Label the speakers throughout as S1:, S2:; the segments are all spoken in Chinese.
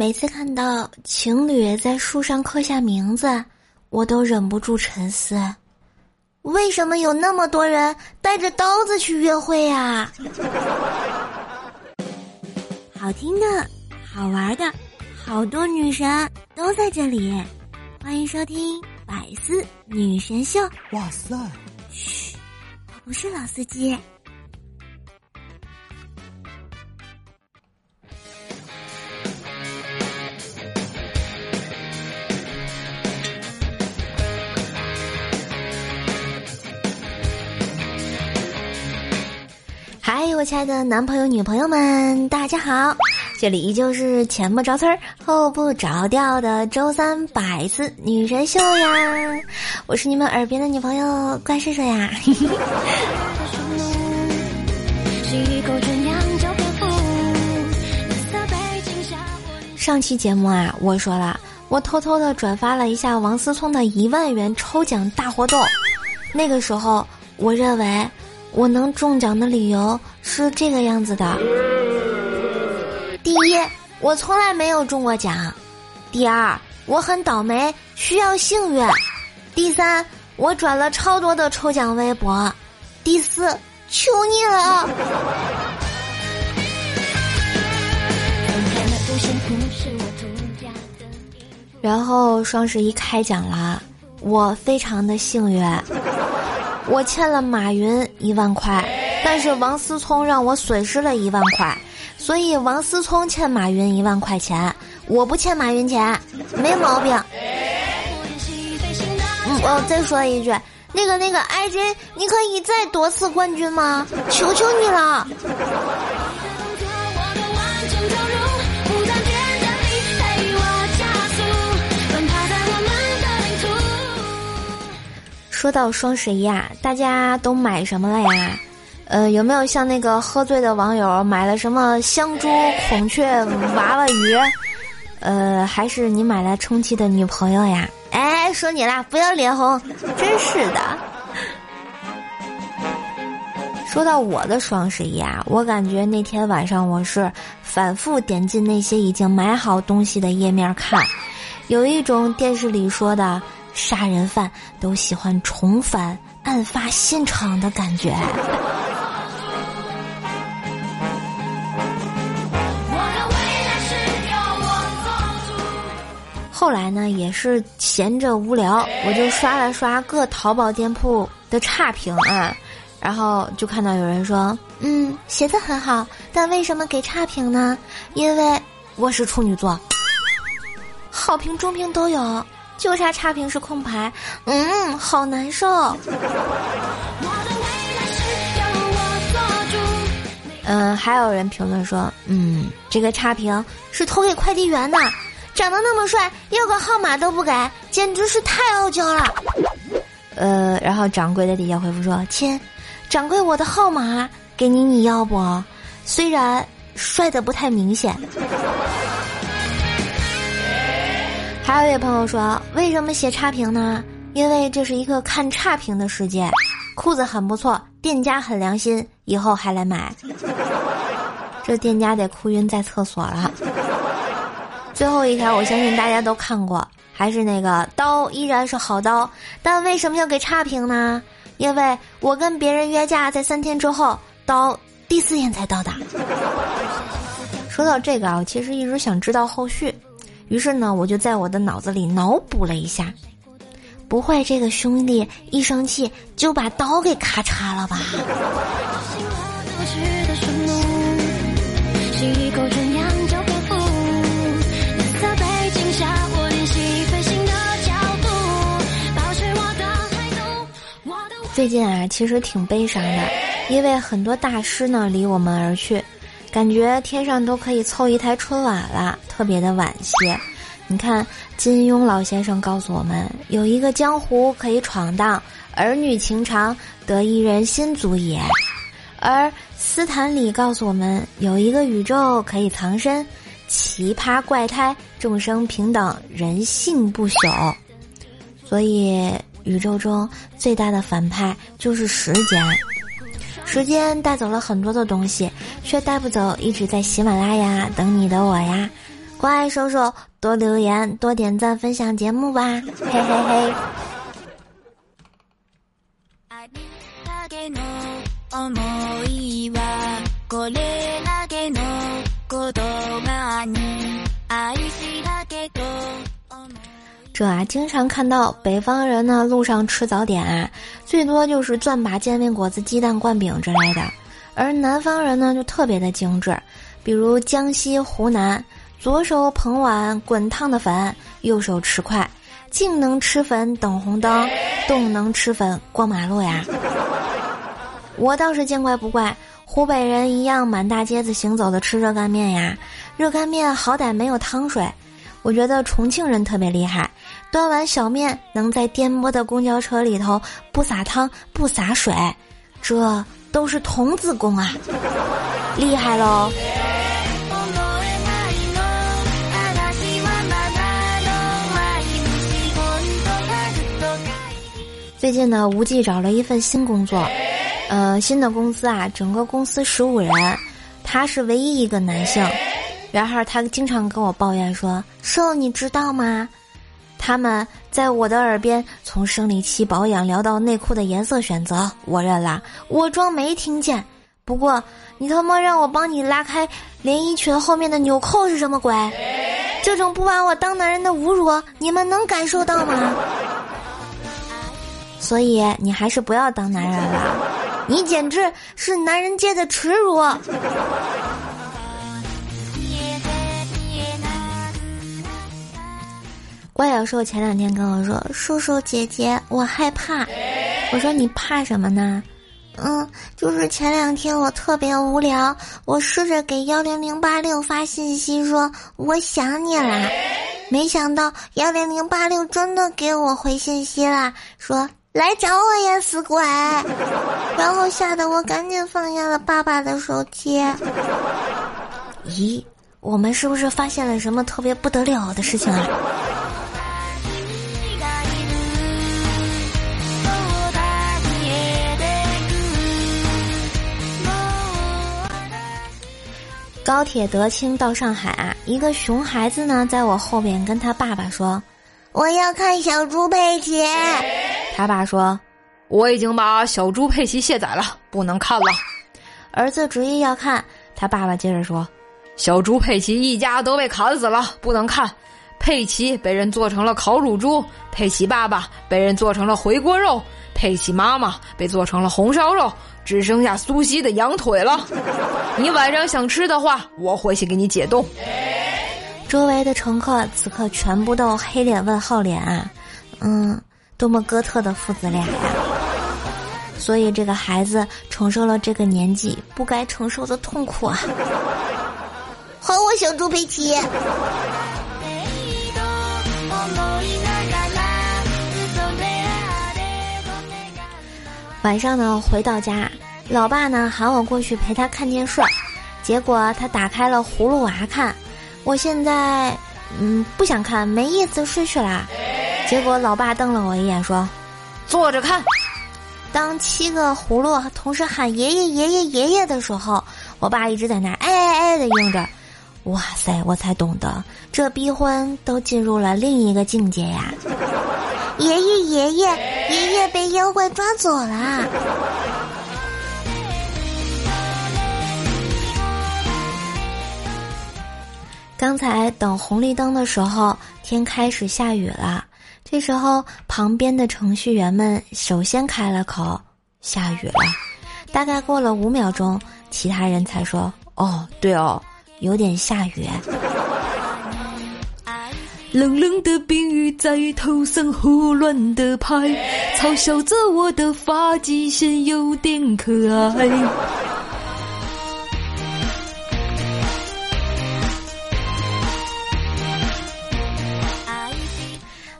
S1: 每次看到情侣在树上刻下名字，我都忍不住沉思：为什么有那么多人带着刀子去约会呀？好听的，好玩的，好多女神都在这里，欢迎收听《百思女神秀》。哇塞！嘘，我不是老司机。嗨，我亲爱的男朋友、女朋友们，大家好！这里依旧是前不着村后不着调的周三百次女神秀呀！我是你们耳边的女朋友怪兽兽呀！上期节目啊，我说了，我偷偷的转发了一下王思聪的一万元抽奖大活动，那个时候我认为。我能中奖的理由是这个样子的：第一，我从来没有中过奖；第二，我很倒霉，需要幸运；第三，我转了超多的抽奖微博；第四，求你了。然后双十一开奖了，我非常的幸运。我欠了马云一万块，但是王思聪让我损失了一万块，所以王思聪欠马云一万块钱，我不欠马云钱，没毛病。嗯，我再说一句，那个那个 I J，你可以再夺次冠军吗？求求你了。说到双十一啊，大家都买什么了呀？呃，有没有像那个喝醉的网友买了什么香猪、孔雀、娃娃鱼？呃，还是你买了充气的女朋友呀？哎，说你啦，不要脸红，真是的。说到我的双十一啊，我感觉那天晚上我是反复点进那些已经买好东西的页面看，有一种电视里说的。杀人犯都喜欢重返案发现场的感觉。后来呢，也是闲着无聊，我就刷了刷各淘宝店铺的差评啊，然后就看到有人说：“嗯，鞋子很好，但为什么给差评呢？因为我是处女座，好评、中评都有。”就差差评是空白，嗯，好难受。嗯，还有人评论说，嗯，这个差评是投给快递员的，长得那么帅，要个号码都不给，简直是太傲娇了。呃，然后掌柜在底下回复说，亲，掌柜我的号码给你，你要不？虽然帅的不太明显。还有一位朋友说：“为什么写差评呢？因为这是一个看差评的世界。裤子很不错，店家很良心，以后还来买。这店家得哭晕在厕所了。”最后一条，我相信大家都看过，还是那个刀依然是好刀，但为什么要给差评呢？因为我跟别人约架，在三天之后，刀第四天才到达。说到这个啊，我其实一直想知道后续。于是呢，我就在我的脑子里脑补了一下，不会这个兄弟一生气就把刀给咔嚓了吧？最近啊，其实挺悲伤的，因为很多大师呢离我们而去。感觉天上都可以凑一台春晚了，特别的惋惜。你看，金庸老先生告诉我们，有一个江湖可以闯荡，儿女情长得一人心足也；而斯坦李告诉我们，有一个宇宙可以藏身，奇葩怪胎众生平等，人性不朽。所以，宇宙中最大的反派就是时间。时间带走了很多的东西，却带不走一直在喜马拉雅等你的我呀！关爱叔叔，多留言，多点赞，分享节目吧，嘿嘿嘿。这啊，经常看到北方人呢，路上吃早点啊，最多就是钻把煎饼果子、鸡蛋灌饼之类的，而南方人呢，就特别的精致，比如江西、湖南。左手捧碗滚烫的粉，右手持筷，静能吃粉等红灯，动能吃粉过马路呀。我倒是见怪不怪，湖北人一样满大街子行走的吃热干面呀。热干面好歹没有汤水，我觉得重庆人特别厉害，端碗小面能在颠簸的公交车里头不撒汤不洒水，这都是童子功啊，厉害喽！最近呢，无忌找了一份新工作，呃，新的公司啊，整个公司十五人，他是唯一一个男性，然后他经常跟我抱怨说：“瘦，你知道吗？他们在我的耳边从生理期保养聊到内裤的颜色选择，我认了，我装没听见。不过你他妈让我帮你拉开连衣裙后面的纽扣是什么鬼？这种不把我当男人的侮辱，你们能感受到吗？”所以你还是不要当男人了，你简直是男人界的耻辱。怪小兽前两天跟我说：“叔叔姐姐，我害怕。”我说：“你怕什么呢？”嗯，就是前两天我特别无聊，我试着给幺零零八六发信息说我想你啦，没想到幺零零八六真的给我回信息啦，说。来找我呀，死鬼！然后吓得我赶紧放下了爸爸的手机。咦，我们是不是发现了什么特别不得了的事情啊？高铁德清到上海啊，一个熊孩子呢，在我后面跟他爸爸说：“我要看小猪佩奇。”他爸说：“
S2: 我已经把小猪佩奇卸载了，不能看了。”
S1: 儿子执意要看，他爸爸接着说：“
S2: 小猪佩奇一家都被砍死了，不能看。佩奇被人做成了烤乳猪，佩奇爸爸被人做成了回锅肉，佩奇妈妈被做成了红烧肉，只剩下苏西的羊腿了。你晚上想吃的话，我回去给你解冻。”
S1: 周围的乘客此刻全部都黑脸问号脸啊，嗯。多么哥特的父子俩呀！所以这个孩子承受了这个年纪不该承受的痛苦啊！还我小猪佩奇！晚上呢，回到家，老爸呢喊我过去陪他看电视，结果他打开了《葫芦娃》看，我现在嗯不想看，没意思，睡去啦。结果，老爸瞪了我一眼，说：“
S2: 坐着看。”
S1: 当七个葫芦同时喊“爷爷，爷爷，爷爷”的时候，我爸一直在那哎哎哎的应着。哇塞，我才懂得，这逼婚都进入了另一个境界呀！爷爷，爷爷，爷爷被妖怪抓走了。刚才等红绿灯的时候，天开始下雨了。这时候，旁边的程序员们首先开了口：“下雨了。”大概过了五秒钟，其他人才说：“哦，对哦，有点下雨。”
S3: 冷冷的冰雨在头上胡乱的拍，嘲笑着我的发际线有点可爱。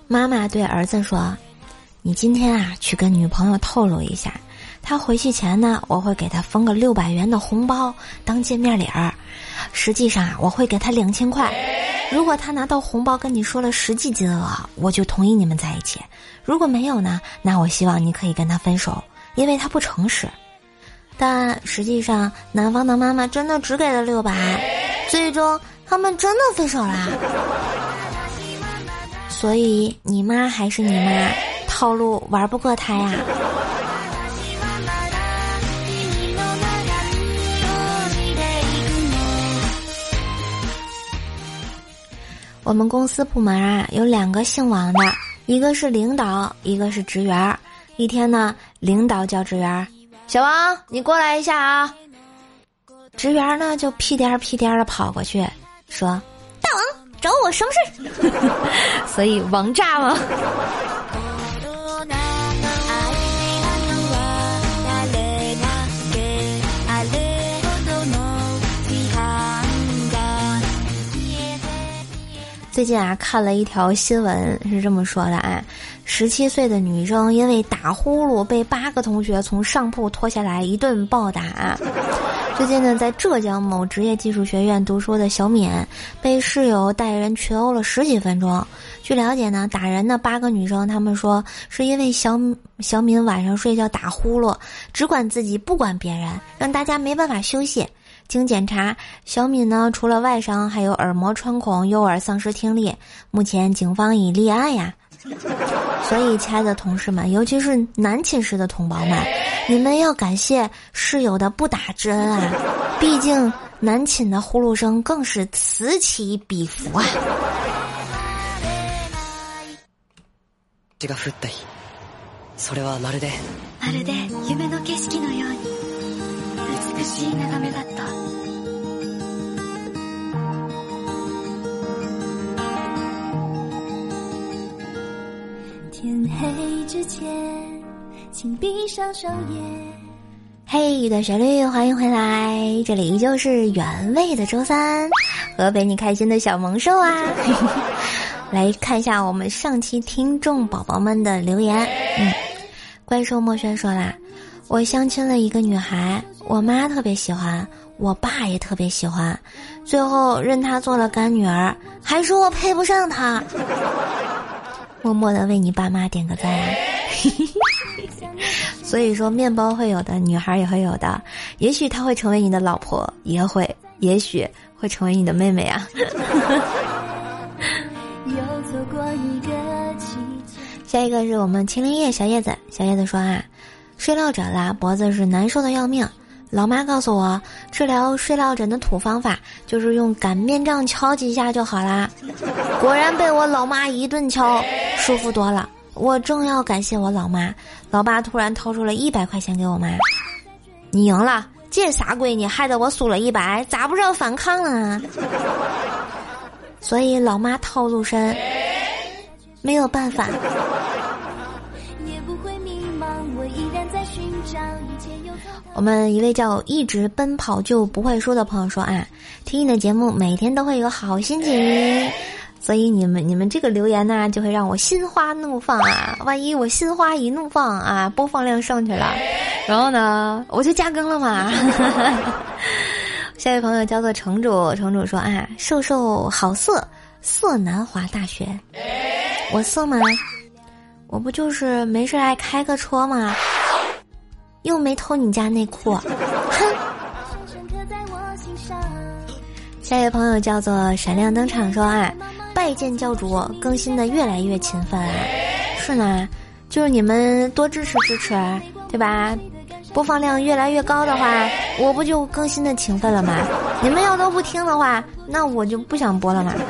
S1: 妈妈对儿子说：“你今天啊，去跟女朋友透露一下，她回去前呢，我会给她封个六百元的红包当见面礼儿。实际上啊，我会给她两千块。如果他拿到红包跟你说了实际金额，我就同意你们在一起；如果没有呢，那我希望你可以跟他分手，因为他不诚实。但实际上，男方的妈妈真的只给了六百，最终。”他们真的分手啦。所以你妈还是你妈，套路玩不过他呀。我们公司部门啊，有两个姓王的，一个是领导，一个是职员。一天呢，领导叫职员：“小王，你过来一下啊。”职员呢就屁颠儿屁颠儿的跑过去，说：“大王找我什么事？” 所以王炸吗？最近啊，看了一条新闻，是这么说的啊：十七岁的女生因为打呼噜被八个同学从上铺拖下来一顿暴打。最近呢，在浙江某职业技术学院读书的小敏被室友带人群殴了十几分钟。据了解呢，打人的八个女生，她们说是因为小小敏晚上睡觉打呼噜，只管自己不管别人，让大家没办法休息。经检查，小敏呢除了外伤，还有耳膜穿孔、右耳丧失听力。目前警方已立案呀。所以，亲爱的同事们，尤其是男寝室的同胞们，你们要感谢室友的不打之恩啊！毕竟男寝的呼噜声更是此起彼伏啊。天黑之前，请闭上双眼。嘿，的旋律，欢迎回来，这里依旧是原味的周三，和陪你开心的小萌兽啊。来看一下我们上期听众宝宝们的留言。嗯，怪兽墨轩说啦。我相亲了一个女孩，我妈特别喜欢，我爸也特别喜欢，最后认她做了干女儿，还说我配不上她。默默的为你爸妈点个赞。所以说，面包会有的，女孩也会有的，也许她会成为你的老婆，也会，也许会成为你的妹妹啊。下一个是我们秦林叶小叶子，小叶子说啊。睡落枕啦，脖子是难受的要命。老妈告诉我，治疗睡落枕的土方法就是用擀面杖敲几下就好啦。果然被我老妈一顿敲，舒服多了。我正要感谢我老妈，老爸突然掏出了一百块钱给我妈。你赢了，这啥闺女害得我输了一百，咋不知道反抗呢？所以老妈套路深，没有办法。我依然在寻找一切有我们一位叫一直奔跑就不会输的朋友说啊，听你的节目每天都会有好心情，所以你们你们这个留言呢就会让我心花怒放啊！万一我心花一怒放啊，播放量上去了，然后呢我就加更了嘛。下一位朋友叫做城主，城主说啊，瘦瘦好色，色南华大学，我色吗？我不就是没事爱开个车吗？又没偷你家内裤，哼！下一位朋友叫做闪亮登场，说啊，拜见教主，更新的越来越勤奋，是呢，就是你们多支持支持，对吧？播放量越来越高的话，我不就更新的勤奋了吗？你们要都不听的话，那我就不想播了嘛。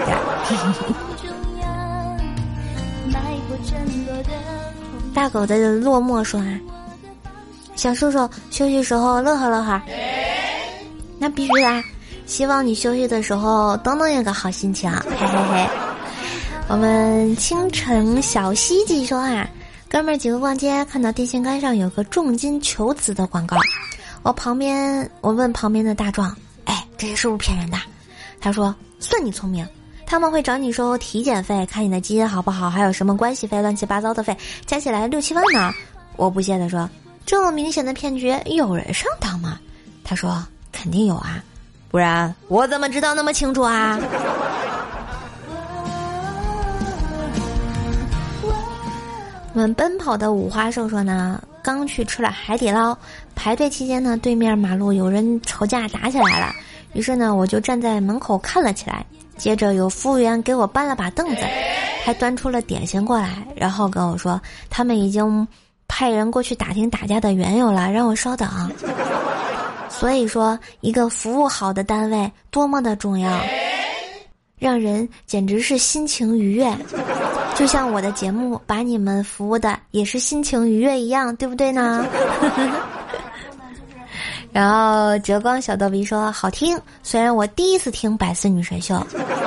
S1: 大狗的落寞说啊。小叔叔休息时候乐呵乐呵，那必须的。希望你休息的时候都能有个好心情，嘿嘿嘿。我们清晨小西记说啊，哥们儿几个逛街，看到电线杆上有个重金求子的广告，我旁边我问旁边的大壮，哎，这些是不是骗人的？他说算你聪明，他们会找你收体检费，看你的基因好不好，还有什么关系费，乱七八糟的费，加起来六七万呢。我不屑地说。这么明显的骗局，有人上当吗？他说肯定有啊，不然我怎么知道那么清楚啊？我们奔跑的五花兽说呢，刚去吃了海底捞，排队期间呢，对面马路有人吵架打起来了，于是呢，我就站在门口看了起来。接着有服务员给我搬了把凳子，还端出了点心过来，然后跟我说他们已经派人过去打听打架的缘由了，让我稍等。所以说，一个服务好的单位多么的重要，让人简直是心情愉悦，就像我的节目把你们服务的也是心情愉悦一样，对不对呢？然后折光小逗比说好听，虽然我第一次听百思女神秀，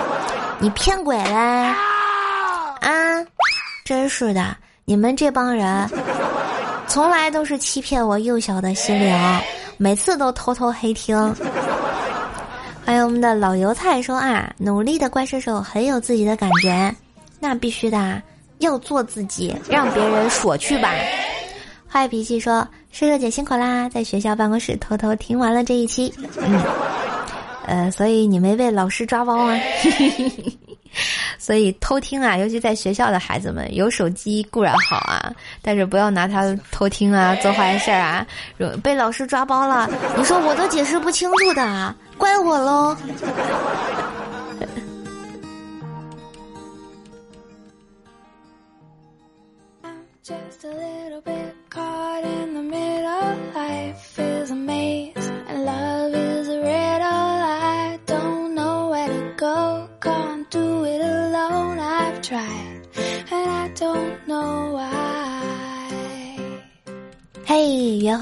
S1: 你骗鬼嘞！啊，真是的，你们这帮人，从来都是欺骗我幼小的心灵，每次都偷偷黑听。还有我们的老油菜说啊，努力的怪兽手很有自己的感觉，那必须的，要做自己，让别人说去吧。坏脾气说：“瘦瘦姐辛苦啦，在学校办公室偷偷听完了这一期。嗯，呃，所以你没被老师抓包啊？所以偷听啊，尤其在学校的孩子们，有手机固然好啊，但是不要拿它偷听啊，做坏事啊，被老师抓包了，你说我都解释不清楚的，怪我喽。”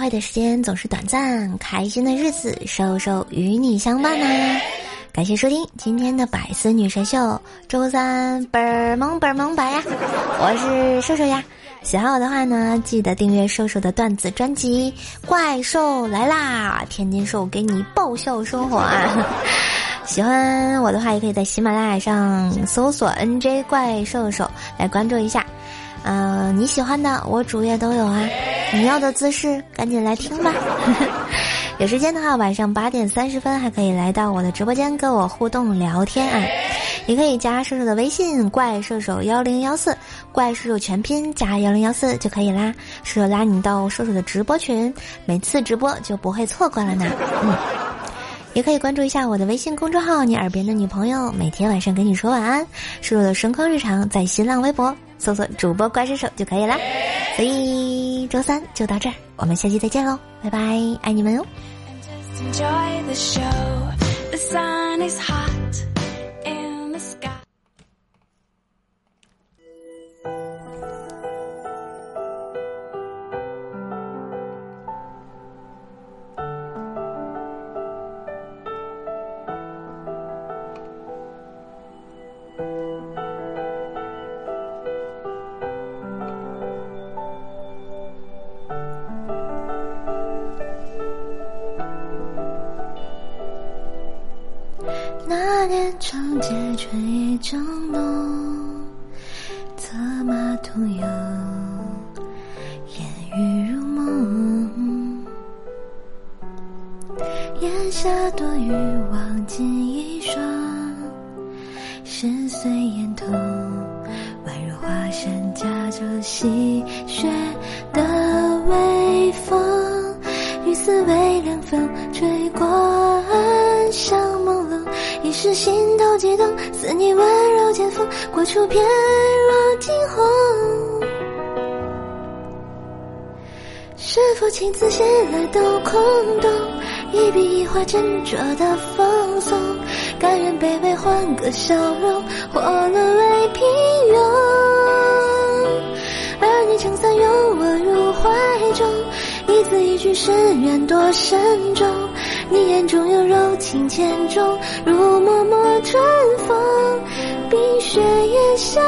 S1: 会的时间总是短暂，开心的日子，瘦瘦与你相伴呢。感谢收听今天的百思女神秀，周三本儿萌本儿萌白呀，我是瘦瘦呀。喜欢我的话呢，记得订阅瘦瘦的段子专辑《怪兽来啦》，天津瘦给你爆笑生活啊！喜欢我的话，也可以在喜马拉雅上搜索 “nj 怪兽兽”来关注一下。嗯，你喜欢的我主页都有啊，你要的姿势赶紧来听吧。有时间的话，晚上八点三十分还可以来到我的直播间跟我互动聊天啊，也可以加瘦瘦的微信“怪兽手幺零幺四”，怪兽手全拼加幺零幺四就可以啦。瘦瘦拉你到瘦瘦的直播群，每次直播就不会错过了呢。嗯，也可以关注一下我的微信公众号“你耳边的女朋友”，每天晚上给你说晚安。瘦瘦的声控日常在新浪微博。搜索主播怪兽手就可以啦，所以周三就到这儿，我们下期再见喽，拜拜，爱你们哦。下多雨，忘记一双。深邃眼瞳，宛如华山夹着细雪的微风，雨丝微凉风吹过暗香朦胧。一时心头悸动，似你温柔剑锋，过处翩若惊鸿。是否情字写来都空洞？一笔一画斟酌的放松，甘愿卑微换个笑容，或沦为平庸。而你撑伞拥我入怀中，一字一句誓言多慎重。你眼中有柔情千种，如脉脉春风，冰雪也消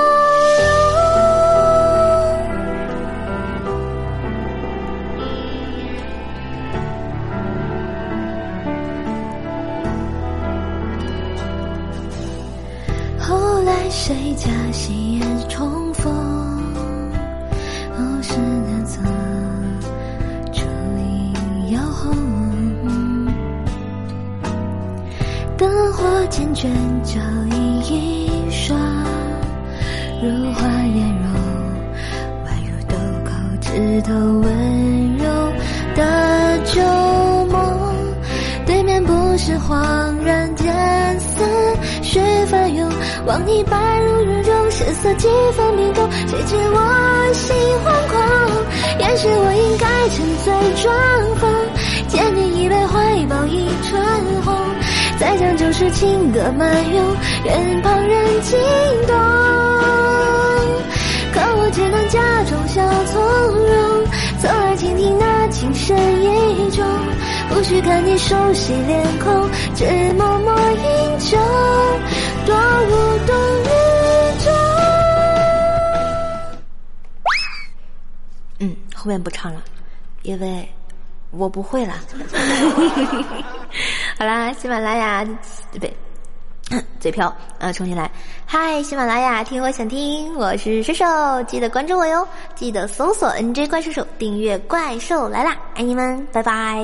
S1: 我缱绻，就以一双如花颜容，宛如豆蔻枝头温柔的旧梦。对面不是恍然天色，雪翻涌，望你白如玉容，神色几分冰冻，谁知我心惶恐。也许我应该沉醉装疯，借你一杯，怀抱一春红。再将旧时情歌漫咏，愿旁人惊动。可我只能假装笑从容，侧耳倾听那情深意重，不须看你熟悉脸孔，只默默饮酒。多无动于衷。嗯，后面不唱了，因为我不会了。好啦，喜马拉雅，对不对？嘴瓢，呃，重新来。嗨，喜马拉雅，听我想听，我是射手，记得关注我哟，记得搜索 NJ 怪兽手，订阅怪兽来啦，爱你们，拜拜。